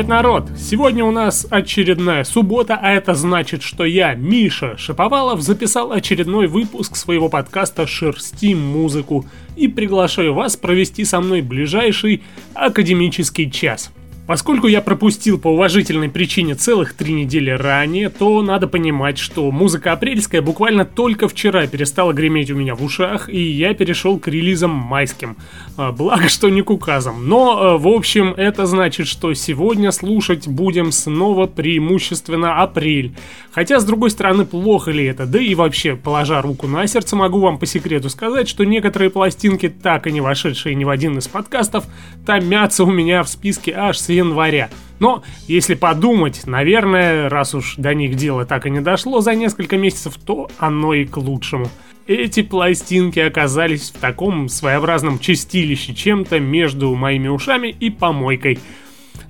Привет, народ! Сегодня у нас очередная суббота, а это значит, что я, Миша Шаповалов, записал очередной выпуск своего подкаста «Шерстим музыку» и приглашаю вас провести со мной ближайший академический час – Поскольку я пропустил по уважительной причине целых три недели ранее, то надо понимать, что музыка апрельская буквально только вчера перестала греметь у меня в ушах, и я перешел к релизам майским. А, благо, что не к указам. Но, а, в общем, это значит, что сегодня слушать будем снова преимущественно апрель. Хотя, с другой стороны, плохо ли это? Да и вообще, положа руку на сердце, могу вам по секрету сказать, что некоторые пластинки, так и не вошедшие ни в один из подкастов, томятся у меня в списке аж с января. Но, если подумать, наверное, раз уж до них дело так и не дошло за несколько месяцев, то оно и к лучшему. Эти пластинки оказались в таком своеобразном чистилище чем-то между моими ушами и помойкой –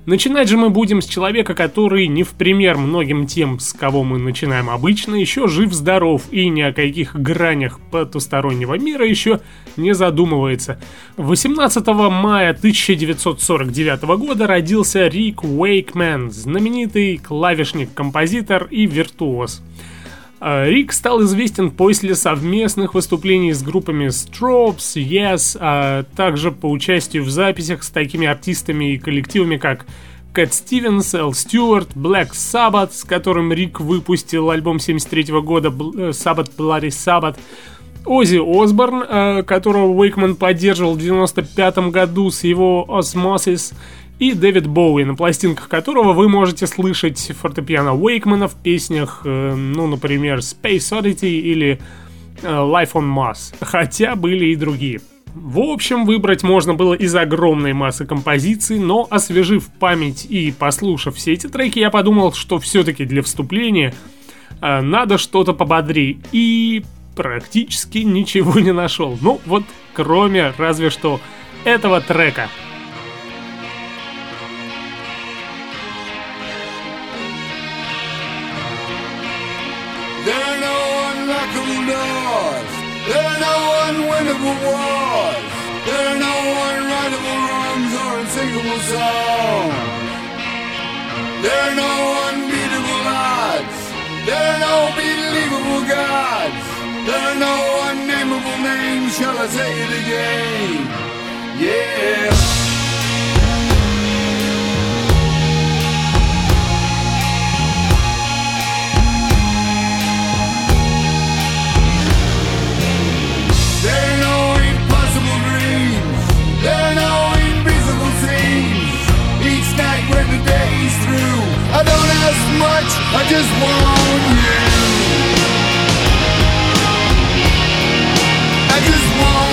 Начинать же мы будем с человека, который не в пример многим тем, с кого мы начинаем обычно, еще жив-здоров и ни о каких гранях потустороннего мира еще не задумывается. 18 мая 1949 года родился Рик Уэйкмен, знаменитый клавишник, композитор и виртуоз. А, Рик стал известен после совместных выступлений с группами Strobes, Yes, а также по участию в записях с такими артистами и коллективами, как Кэт Стивенс, Эл Стюарт, Black Sabbath, с которым Рик выпустил альбом 73 года э, Sabbath Bloody Sabbath, Оззи Осборн, э, которого Уэйкман поддерживал в 95 году с его Osmosis, и Дэвид Боуи, на пластинках которого вы можете слышать фортепиано Уэйкмана в песнях, э, ну, например, Space Oddity или э, Life on Mars, хотя были и другие. В общем, выбрать можно было из огромной массы композиций, но освежив память и послушав все эти треки, я подумал, что все-таки для вступления э, надо что-то пободрее. И практически ничего не нашел. Ну, вот кроме разве что этого трека – unwinnable wars. There are no unwritable wrongs or unsinkable songs. There are no unbeatable odds. There are no believable gods. There are no unnameable names. Shall I say it again? Yeah. I don't ask much, I just want you. I just want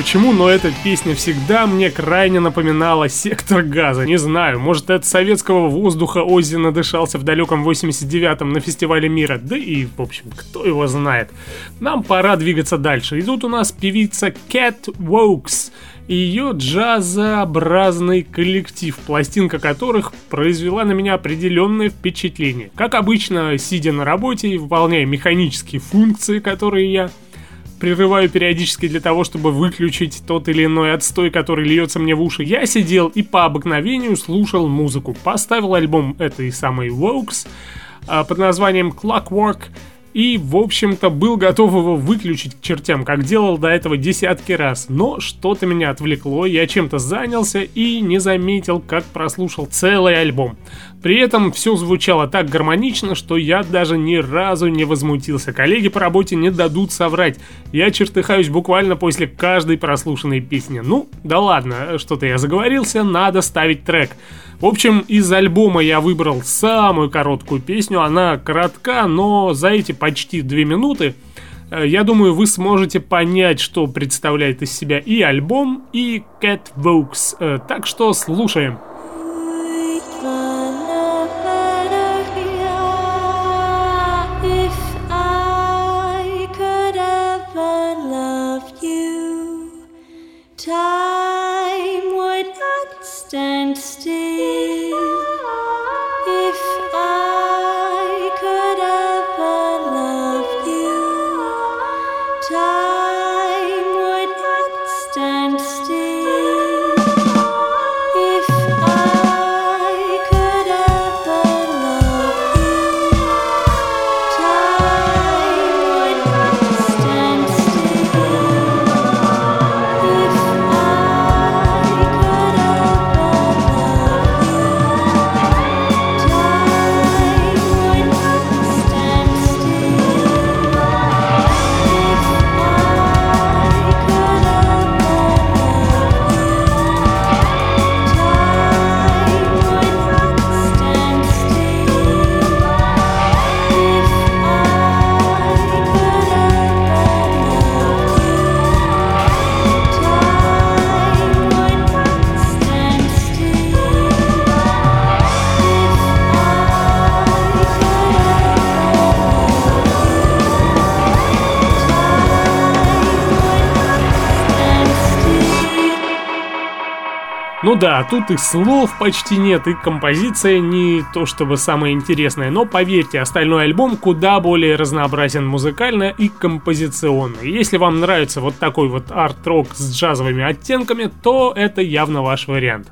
почему, но эта песня всегда мне крайне напоминала «Сектор газа». Не знаю, может от советского воздуха Оззи надышался в далеком 89-м на фестивале мира. Да и, в общем, кто его знает. Нам пора двигаться дальше. И тут у нас певица Cat Wokes и ее джазообразный коллектив, пластинка которых произвела на меня определенное впечатление. Как обычно, сидя на работе и выполняя механические функции, которые я прерываю периодически для того, чтобы выключить тот или иной отстой, который льется мне в уши, я сидел и по обыкновению слушал музыку. Поставил альбом этой самой Wokes а, под названием Clockwork и, в общем-то, был готов его выключить к чертям, как делал до этого десятки раз. Но что-то меня отвлекло, я чем-то занялся и не заметил, как прослушал целый альбом. При этом все звучало так гармонично, что я даже ни разу не возмутился. Коллеги по работе не дадут соврать. Я чертыхаюсь буквально после каждой прослушанной песни. Ну, да ладно, что-то я заговорился, надо ставить трек. В общем, из альбома я выбрал самую короткую песню. Она коротка, но за эти почти две минуты э, я думаю, вы сможете понять, что представляет из себя и альбом, и Cat Vokes. Э, так что слушаем. Ну да, тут и слов почти нет, и композиция не то чтобы самая интересная, но поверьте, остальной альбом куда более разнообразен музыкально и композиционно. Если вам нравится вот такой вот арт-рок с джазовыми оттенками, то это явно ваш вариант.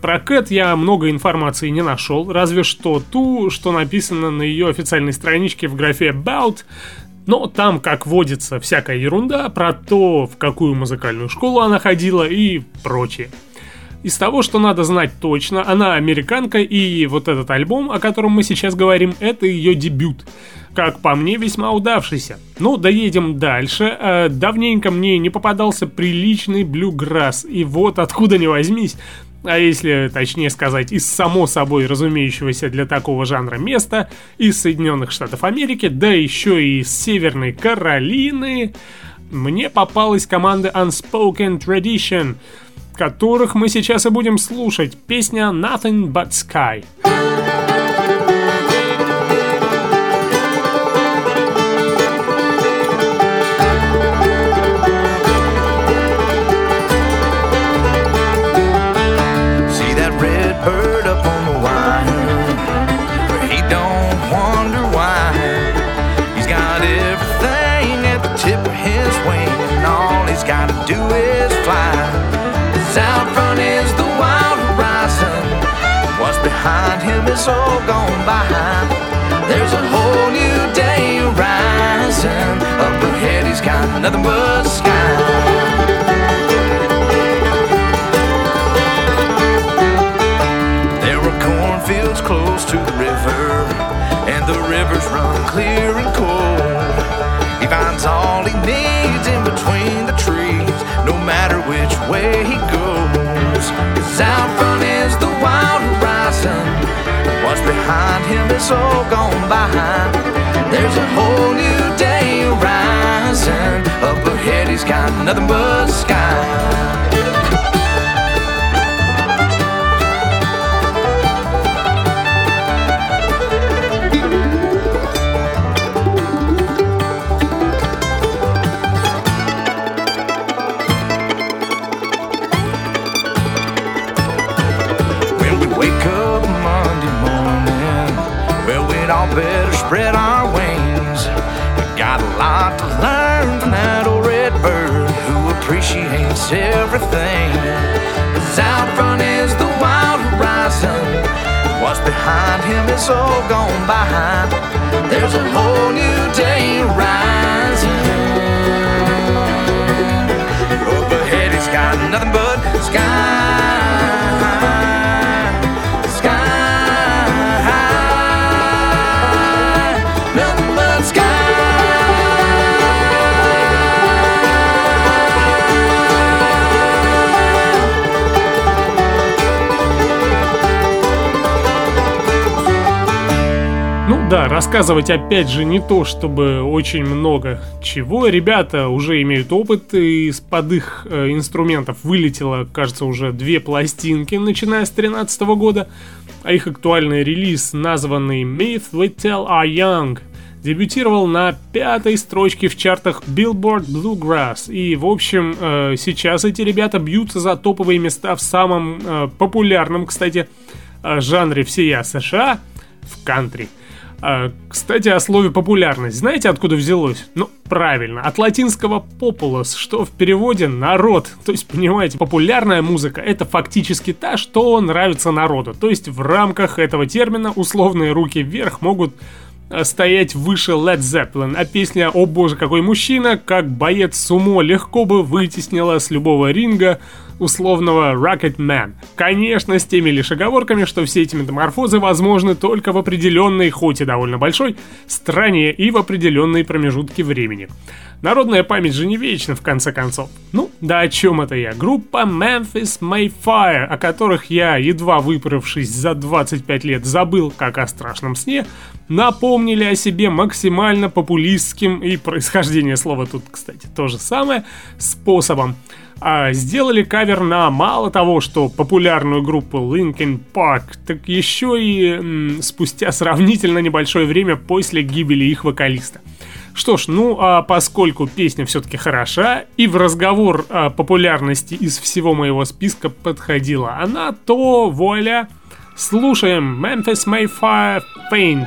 Про Кэт я много информации не нашел, разве что ту, что написано на ее официальной страничке в графе About, но там, как водится, всякая ерунда про то, в какую музыкальную школу она ходила и прочее. Из того, что надо знать точно, она американка, и вот этот альбом, о котором мы сейчас говорим, это ее дебют. Как по мне, весьма удавшийся. Ну, доедем дальше. Э, давненько мне не попадался приличный блюграсс, и вот откуда не возьмись, а если точнее сказать, из само собой разумеющегося для такого жанра места, из Соединенных Штатов Америки, да еще и из Северной Каролины, мне попалась команда Unspoken Tradition — которых мы сейчас и будем слушать. Песня Nothing But Sky. Nothing but sky. There are cornfields close to the river, and the rivers run clear and cold. He finds all he needs in between the trees, no matter which way he goes. Cause out front is the wild horizon What's behind him is all gone by. There's a whole new day sky, nothing but sky. Is all gone by. There's a whole new да, рассказывать опять же не то, чтобы очень много чего. Ребята уже имеют опыт, и из-под их э, инструментов вылетело, кажется, уже две пластинки, начиная с 2013 года. А их актуальный релиз, названный Myth We Tell Are Young, дебютировал на пятой строчке в чартах Billboard Bluegrass. И, в общем, э, сейчас эти ребята бьются за топовые места в самом э, популярном, кстати, э, жанре всея США в кантри. А, кстати, о слове популярность. Знаете, откуда взялось? Ну, правильно, от латинского populus, что в переводе народ. То есть, понимаете, популярная музыка это фактически та, что нравится народу. То есть, в рамках этого термина условные руки вверх могут э, стоять выше Led Zeppelin, а песня «О боже, какой мужчина», как боец сумо легко бы вытеснила с любого ринга условного Rocket Man. Конечно, с теми лишь оговорками, что все эти метаморфозы возможны только в определенной, хоть и довольно большой, стране и в определенные промежутки времени. Народная память же не вечна, в конце концов. Ну, да о чем это я? Группа Memphis Mayfire, о которых я, едва выправившись за 25 лет, забыл, как о страшном сне, напомнили о себе максимально популистским, и происхождение слова тут, кстати, то же самое, способом. А сделали кавер на мало того, что популярную группу Linkin Park, так еще и м, спустя сравнительно небольшое время после гибели их вокалиста. Что ж, ну а поскольку песня все-таки хороша, и в разговор о популярности из всего моего списка подходила она, то вуаля, слушаем Memphis Mayfire Paint.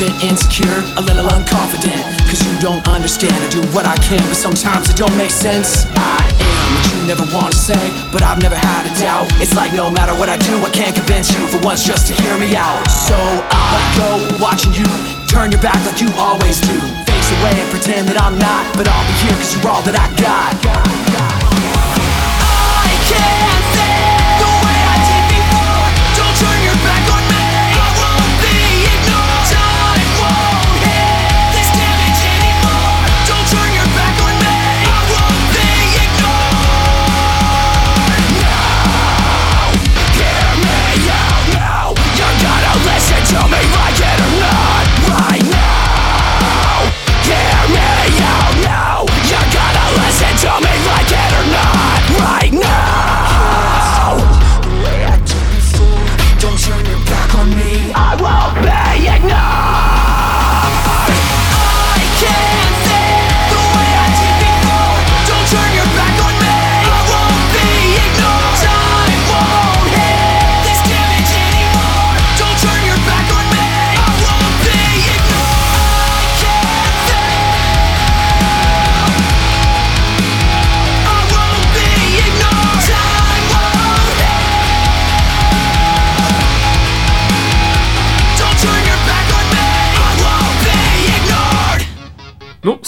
bit insecure, a little unconfident. Cause you don't understand. I do what I can, but sometimes it don't make sense. I am what you never want to say, but I've never had a doubt. It's like no matter what I do, I can't convince you for once just to hear me out. So I go, watching you turn your back like you always do. Face away and pretend that I'm not, but I'll be here cause you're all that I got. I can't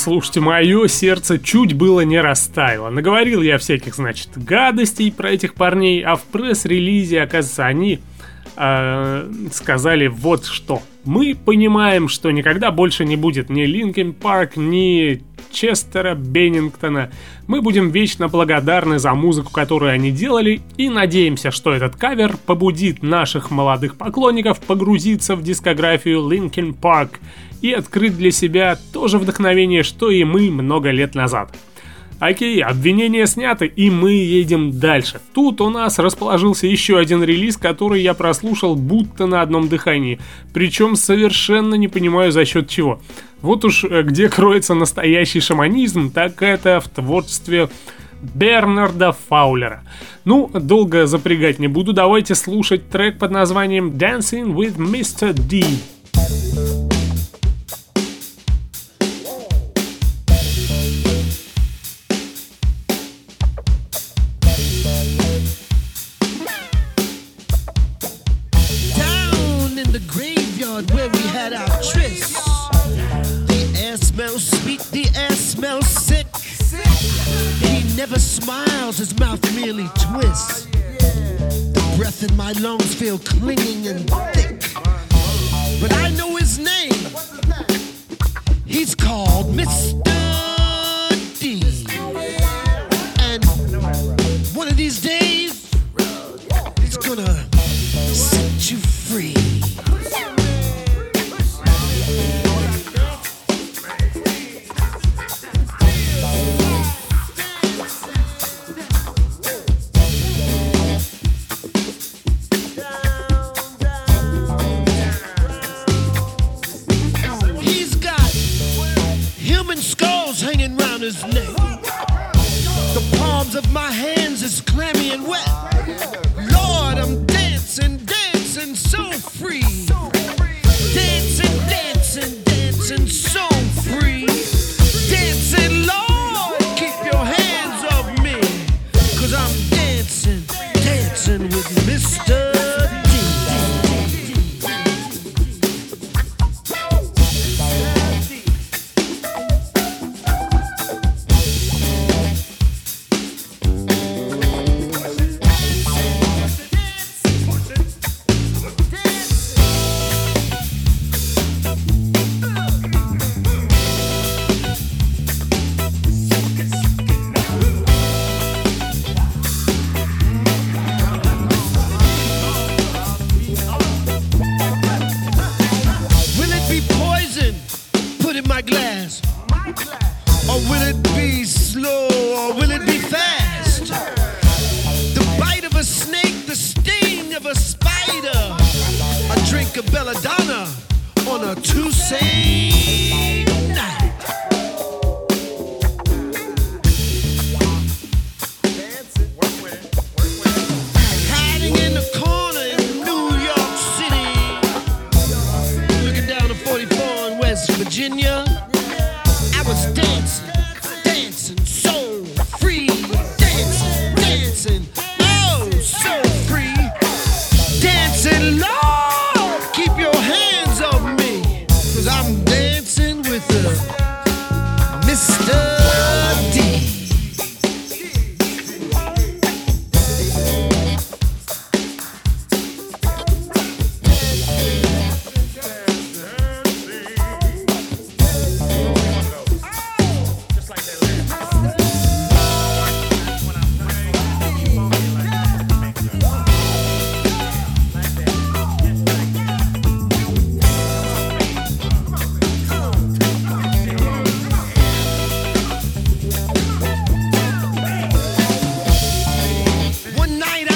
слушайте, мое сердце чуть было не растаяло. Наговорил я всяких, значит, гадостей про этих парней, а в пресс-релизе, оказывается, они э, сказали вот что. Мы понимаем, что никогда больше не будет ни Linkin Park, ни Честера Беннингтона. Мы будем вечно благодарны за музыку, которую они делали, и надеемся, что этот кавер побудит наших молодых поклонников погрузиться в дискографию Linkin Park и открыть для себя то же вдохновение, что и мы много лет назад. Окей, обвинения сняты, и мы едем дальше. Тут у нас расположился еще один релиз, который я прослушал будто на одном дыхании. Причем совершенно не понимаю за счет чего. Вот уж э, где кроется настоящий шаманизм, так это в творчестве Бернарда Фаулера. Ну, долго запрягать не буду, давайте слушать трек под названием Dancing with Mr. D. his mouth merely twists. The breath in my lungs feel clinging and thick. But I know his name. He's called Mr.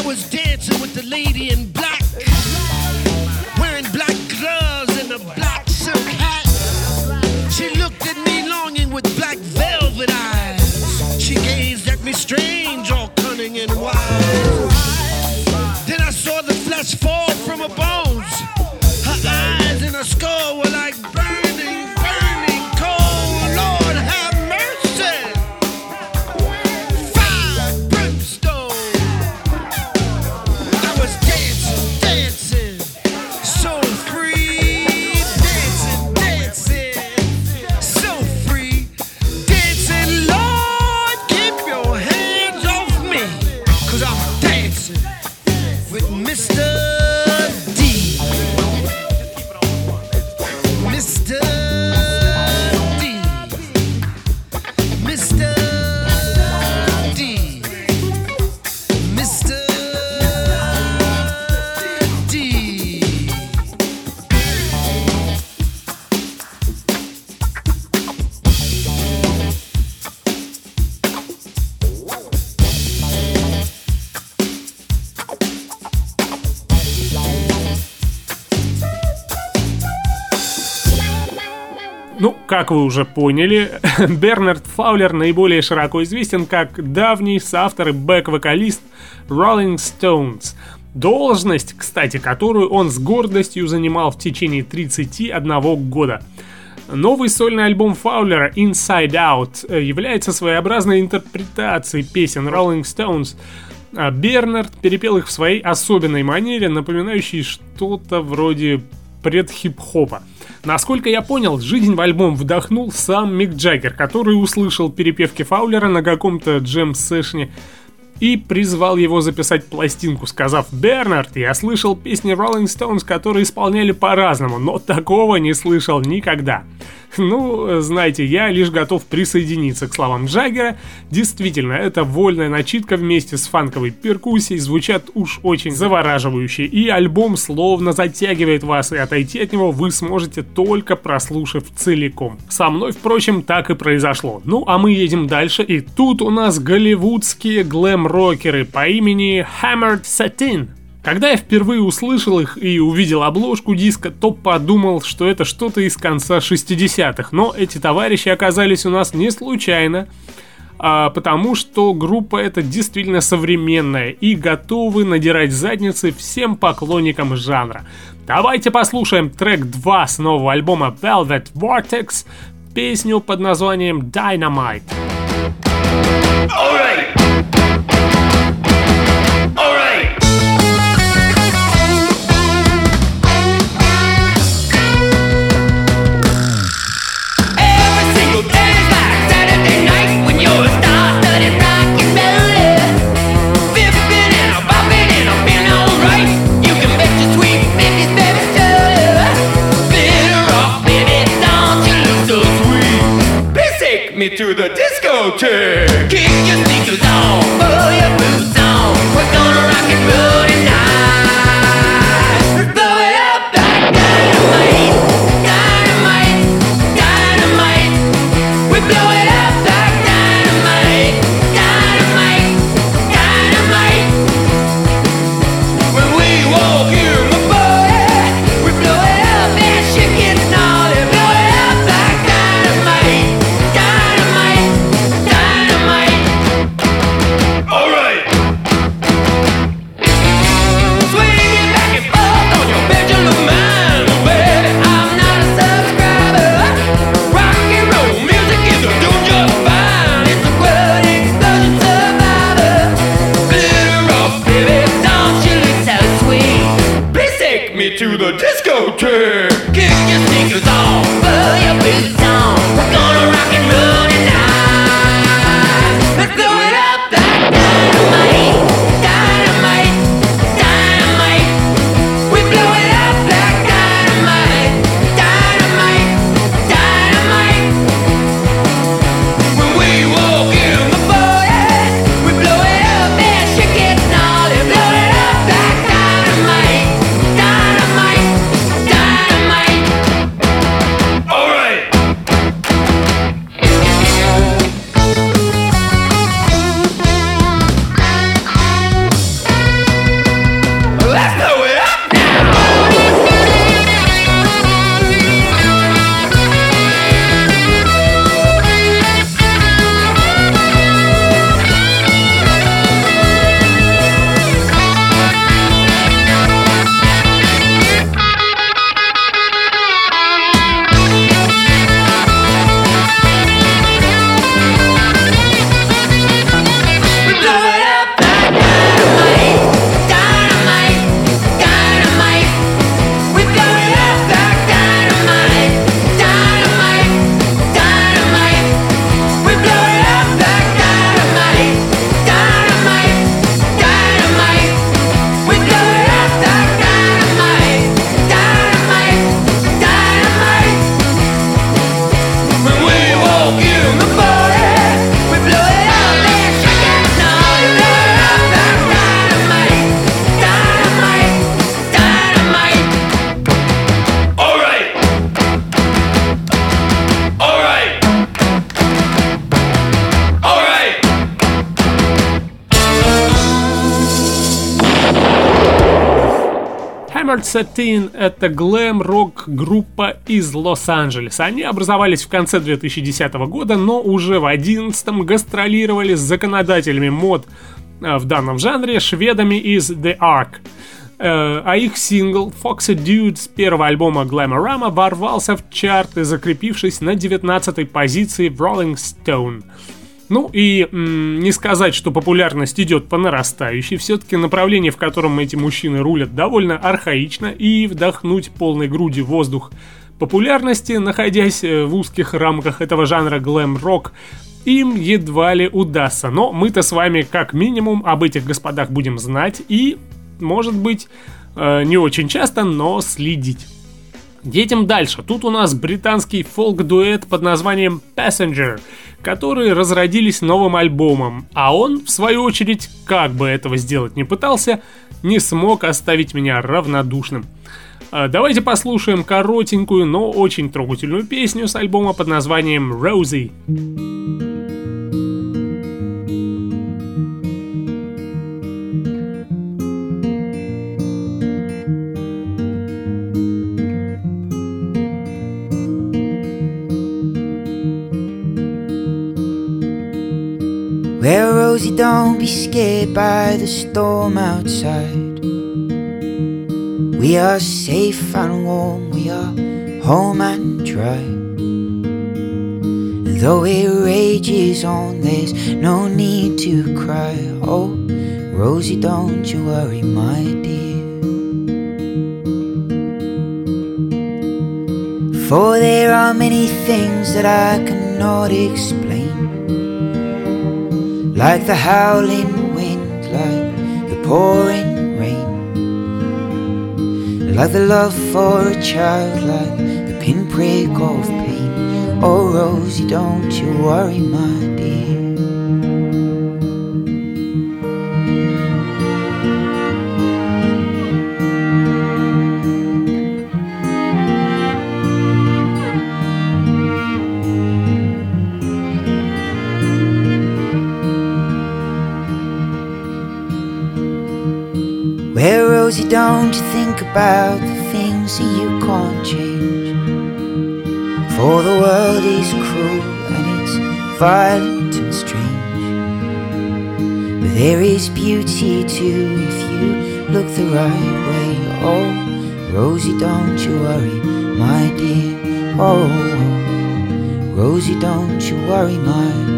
was dancing with the lady in как вы уже поняли, Бернард Фаулер наиболее широко известен как давний соавтор и бэк-вокалист Rolling Stones. Должность, кстати, которую он с гордостью занимал в течение 31 года. Новый сольный альбом Фаулера Inside Out является своеобразной интерпретацией песен Rolling Stones. А Бернард перепел их в своей особенной манере, напоминающей что-то вроде пред-хип-хопа. Насколько я понял, жизнь в альбом вдохнул сам Мик Джаггер, который услышал перепевки Фаулера на каком-то джем-сэшне и призвал его записать пластинку, сказав «Бернард, я слышал песни Rolling Stones, которые исполняли по-разному, но такого не слышал никогда». Ну, знаете, я лишь готов присоединиться к словам Джаггера. Действительно, эта вольная начитка вместе с фанковой перкуссией звучат уж очень завораживающе, и альбом словно затягивает вас, и отойти от него вы сможете только прослушав целиком. Со мной, впрочем, так и произошло. Ну, а мы едем дальше, и тут у нас голливудские глэм-рокеры по имени Hammered Satin. Когда я впервые услышал их и увидел обложку диска, то подумал, что это что-то из конца 60-х. Но эти товарищи оказались у нас не случайно, а потому что группа эта действительно современная и готовы надирать задницы всем поклонникам жанра. Давайте послушаем трек 2 с нового альбома Velvet Vortex, песню под названием Dynamite. Alright. to the discotheque. Satin — это глэм-рок группа из Лос-Анджелеса. Они образовались в конце 2010 года, но уже в 2011 гастролировали с законодателями мод э, в данном жанре, шведами из The Ark. Э, а их сингл Foxy Dude с первого альбома Glamorama ворвался в чарты, закрепившись на 19-й позиции в Rolling Stone — ну и м, не сказать, что популярность идет по нарастающей, все-таки направление, в котором эти мужчины рулят, довольно архаично, и вдохнуть полной груди воздух популярности, находясь э, в узких рамках этого жанра глэм-рок, им едва ли удастся. Но мы-то с вами как минимум об этих господах будем знать и, может быть, э, не очень часто, но следить. Едем дальше. Тут у нас британский фолк-дуэт под названием Passenger, которые разродились новым альбомом, а он, в свою очередь, как бы этого сделать не пытался, не смог оставить меня равнодушным. А, давайте послушаем коротенькую, но очень трогательную песню с альбома под названием «Rosie». Well, Rosie, don't be scared by the storm outside. We are safe and warm, we are home and dry. Though it rages on, there's no need to cry. Oh, Rosie, don't you worry, my dear. For there are many things that I cannot explain like the howling wind, like the pouring rain, like the love for a child, like the pinprick of pain. Oh, Rosie, don't you worry, my don't you think about the things that you can't change. For the world is cruel and it's violent and strange. But there is beauty too if you look the right way. Oh, Rosie, don't you worry, my dear. Oh, Rosie, don't you worry, my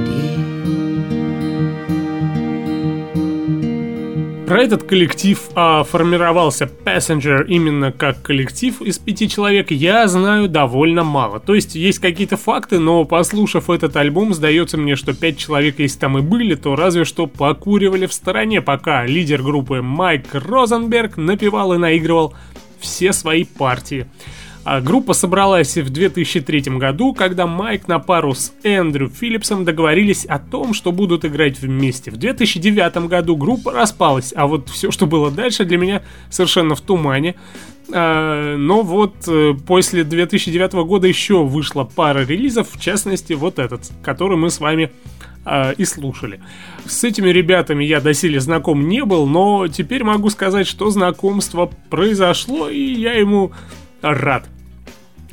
Про этот коллектив а, формировался Passenger именно как коллектив из пяти человек, я знаю довольно мало. То есть есть какие-то факты, но послушав этот альбом, сдается мне, что пять человек, если там и были, то разве что покуривали в стороне, пока лидер группы Майк Розенберг напевал и наигрывал все свои партии. А группа собралась в 2003 году, когда Майк на пару с Эндрю Филлипсом договорились о том, что будут играть вместе. В 2009 году группа распалась, а вот все, что было дальше, для меня совершенно в тумане. А, но вот э, после 2009 года еще вышла пара релизов, в частности вот этот, который мы с вами а, и слушали. С этими ребятами я доселе знаком не был, но теперь могу сказать, что знакомство произошло, и я ему рад.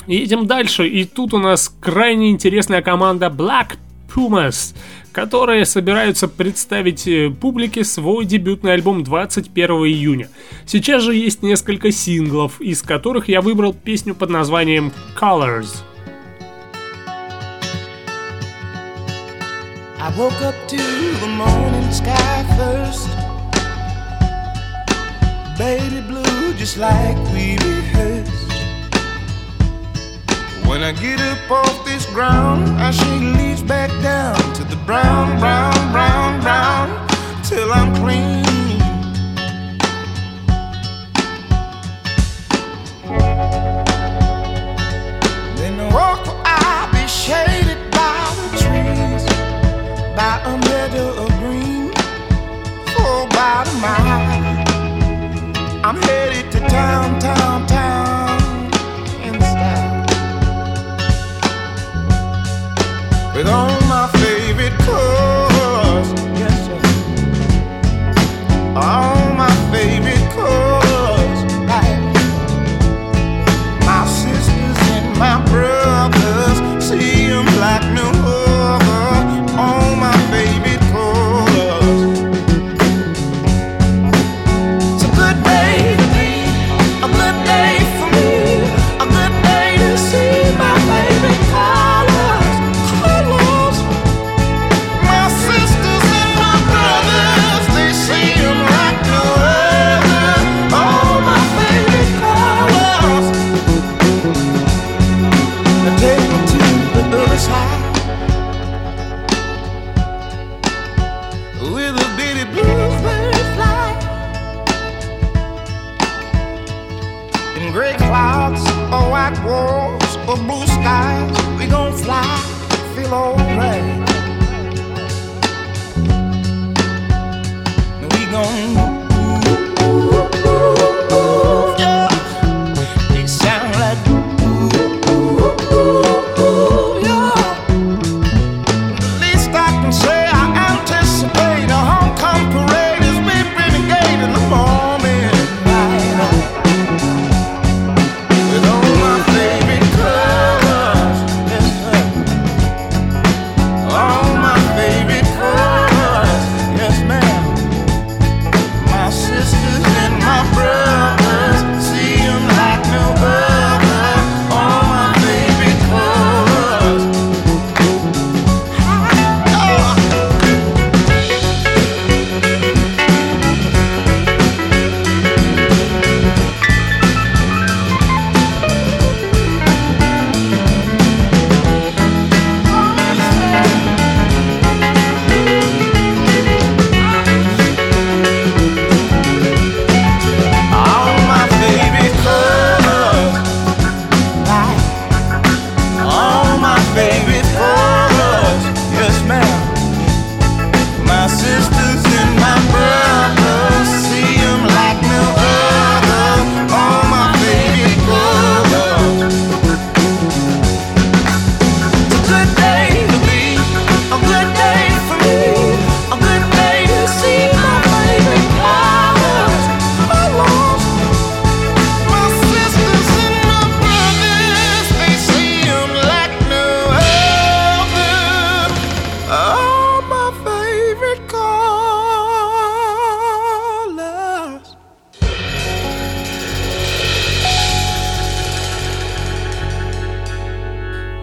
Едем дальше, и тут у нас крайне интересная команда Black Pumas, которые собираются представить э, публике свой дебютный альбом 21 июня. Сейчас же есть несколько синглов, из которых я выбрал песню под названием Colors. I woke up to the morning sky first. Baby blue, just like we rehearsed. When I get up off this ground, I shake leaves back down to the brown, brown, brown, brown, till I'm clean. Then walk I'll be shaded by the trees, by a meadow of green, mile. I'm headed to town, town, town, perdón.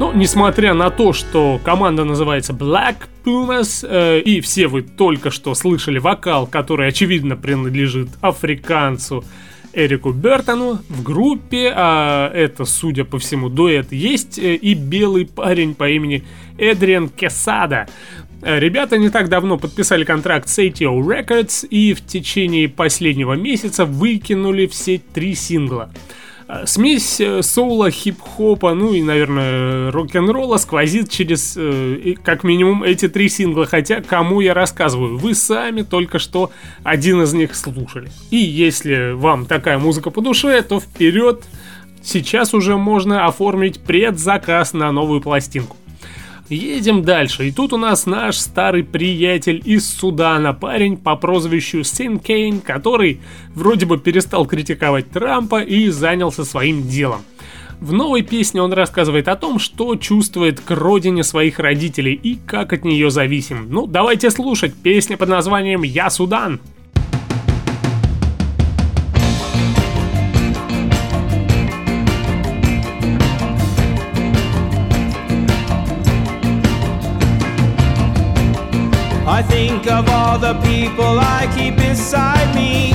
Ну, несмотря на то, что команда называется Black Pumas, э, и все вы только что слышали вокал, который, очевидно, принадлежит африканцу Эрику Бертону, в группе, а это, судя по всему, дуэт, есть э, и белый парень по имени Эдриан Кесада. Э, Ребята не так давно подписали контракт с ATO Records и в течение последнего месяца выкинули все три сингла. Э, Смесь э, соула, хип-хопа, ну и, наверное, рок-н-ролла сквозит через, э, как минимум, эти три сингла. Хотя, кому я рассказываю, вы сами только что один из них слушали. И если вам такая музыка по душе, то вперед! Сейчас уже можно оформить предзаказ на новую пластинку. Едем дальше. И тут у нас наш старый приятель из Судана, парень по прозвищу Син Кейн, который вроде бы перестал критиковать Трампа и занялся своим делом. В новой песне он рассказывает о том, что чувствует к родине своих родителей и как от нее зависим. Ну, давайте слушать. Песня под названием «Я Судан». I think of all the people I keep beside me.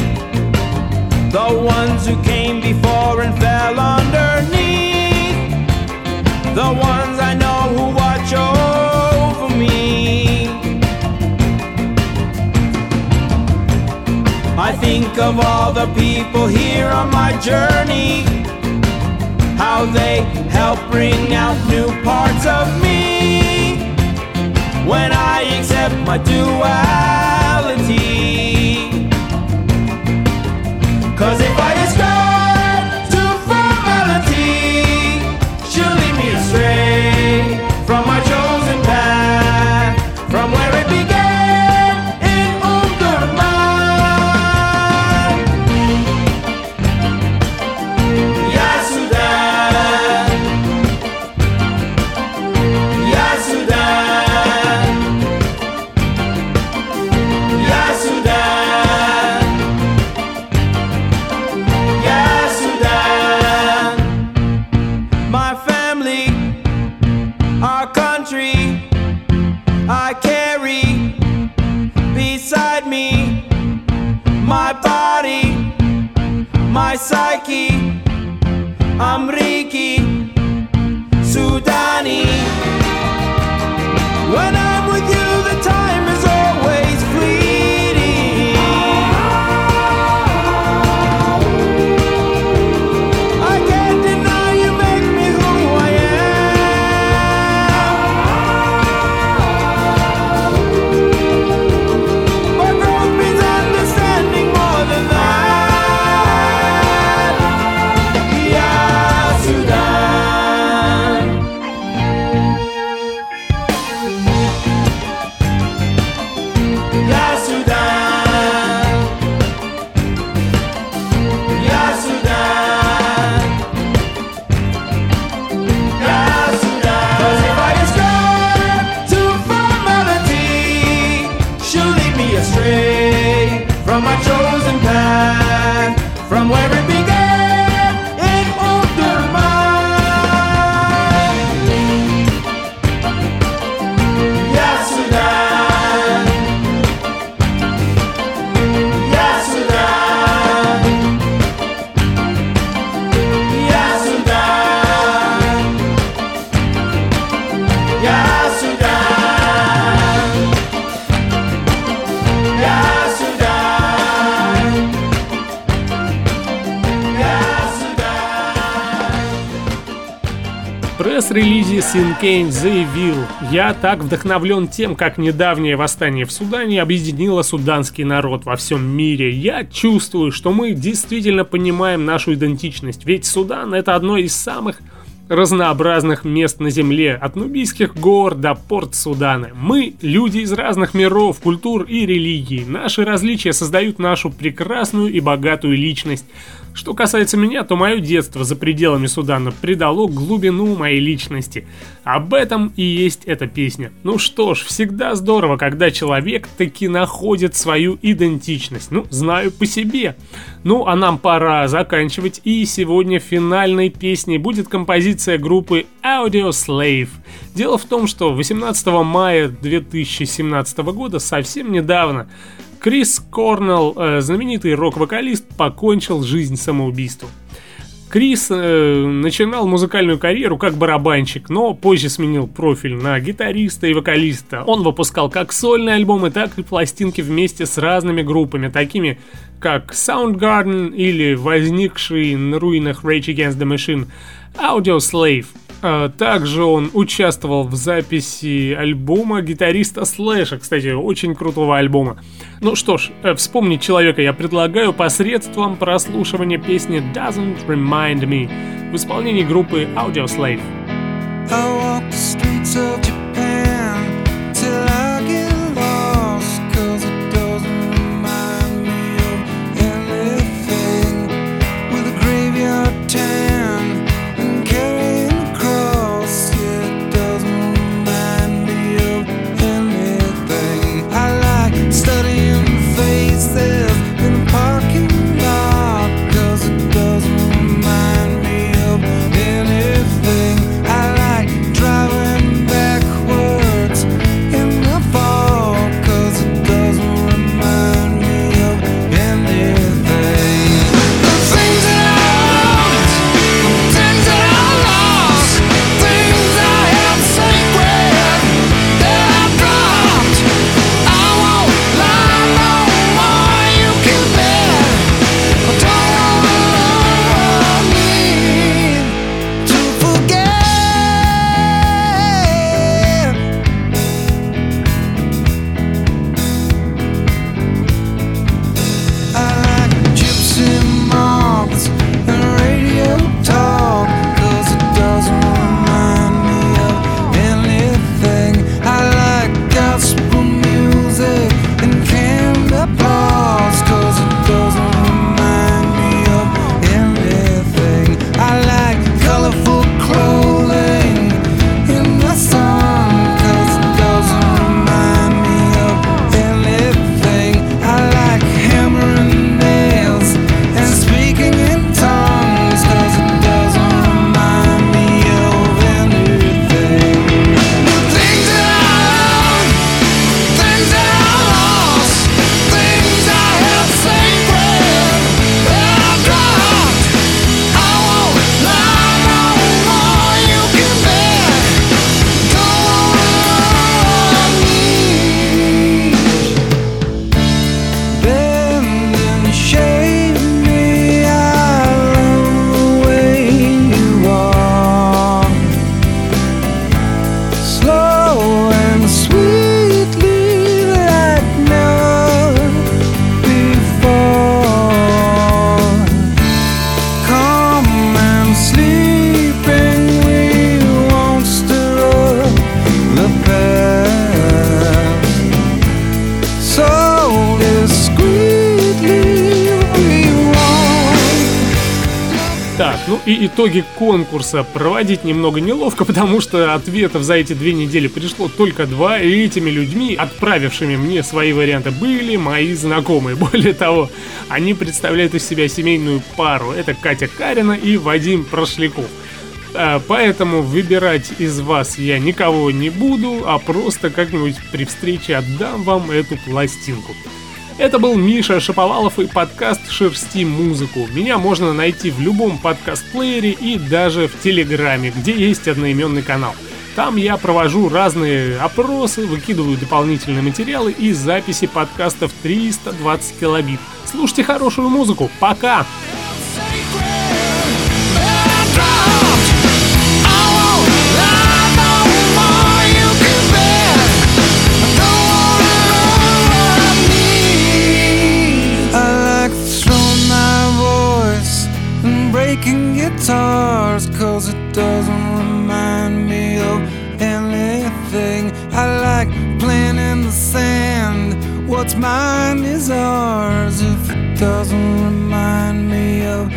The ones who came before and fell underneath. The ones I know who watch over me. I think of all the people here on my journey. How they help bring out new parts of me when I accept my duality. Пресс-релизе Синкейн заявил «Я так вдохновлен тем, как недавнее восстание в Судане объединило суданский народ во всем мире. Я чувствую, что мы действительно понимаем нашу идентичность, ведь Судан — это одно из самых разнообразных мест на Земле, от Нубийских гор до порт Судана. Мы – люди из разных миров, культур и религий. Наши различия создают нашу прекрасную и богатую личность. Что касается меня, то мое детство за пределами Судана придало глубину моей личности. Об этом и есть эта песня. Ну что ж, всегда здорово, когда человек таки находит свою идентичность. Ну, знаю по себе. Ну, а нам пора заканчивать, и сегодня финальной песней будет композиция группы Audio Slave. Дело в том, что 18 мая 2017 года, совсем недавно, Крис Корнелл, э, знаменитый рок-вокалист, покончил жизнь самоубийством. Крис э, начинал музыкальную карьеру как барабанщик, но позже сменил профиль на гитариста и вокалиста. Он выпускал как сольные альбомы, так и пластинки вместе с разными группами, такими как Soundgarden или возникший на руинах Rage Against the Machine Audio Slave – также он участвовал в записи альбома гитариста Слэша, кстати, очень крутого альбома. Ну что ж, э, вспомнить человека я предлагаю посредством прослушивания песни Doesn't Remind Me в исполнении группы Audioslave. I walk the streets of Japan итоги конкурса проводить немного неловко, потому что ответов за эти две недели пришло только два, и этими людьми, отправившими мне свои варианты, были мои знакомые. Более того, они представляют из себя семейную пару. Это Катя Карина и Вадим Прошляков. А, поэтому выбирать из вас я никого не буду, а просто как-нибудь при встрече отдам вам эту пластинку. Это был Миша Шаповалов и подкаст «Шерсти музыку». Меня можно найти в любом подкаст-плеере и даже в Телеграме, где есть одноименный канал. Там я провожу разные опросы, выкидываю дополнительные материалы и записи подкастов 320 килобит. Слушайте хорошую музыку. Пока! Пока! what's mine is ours. If it doesn't remind me of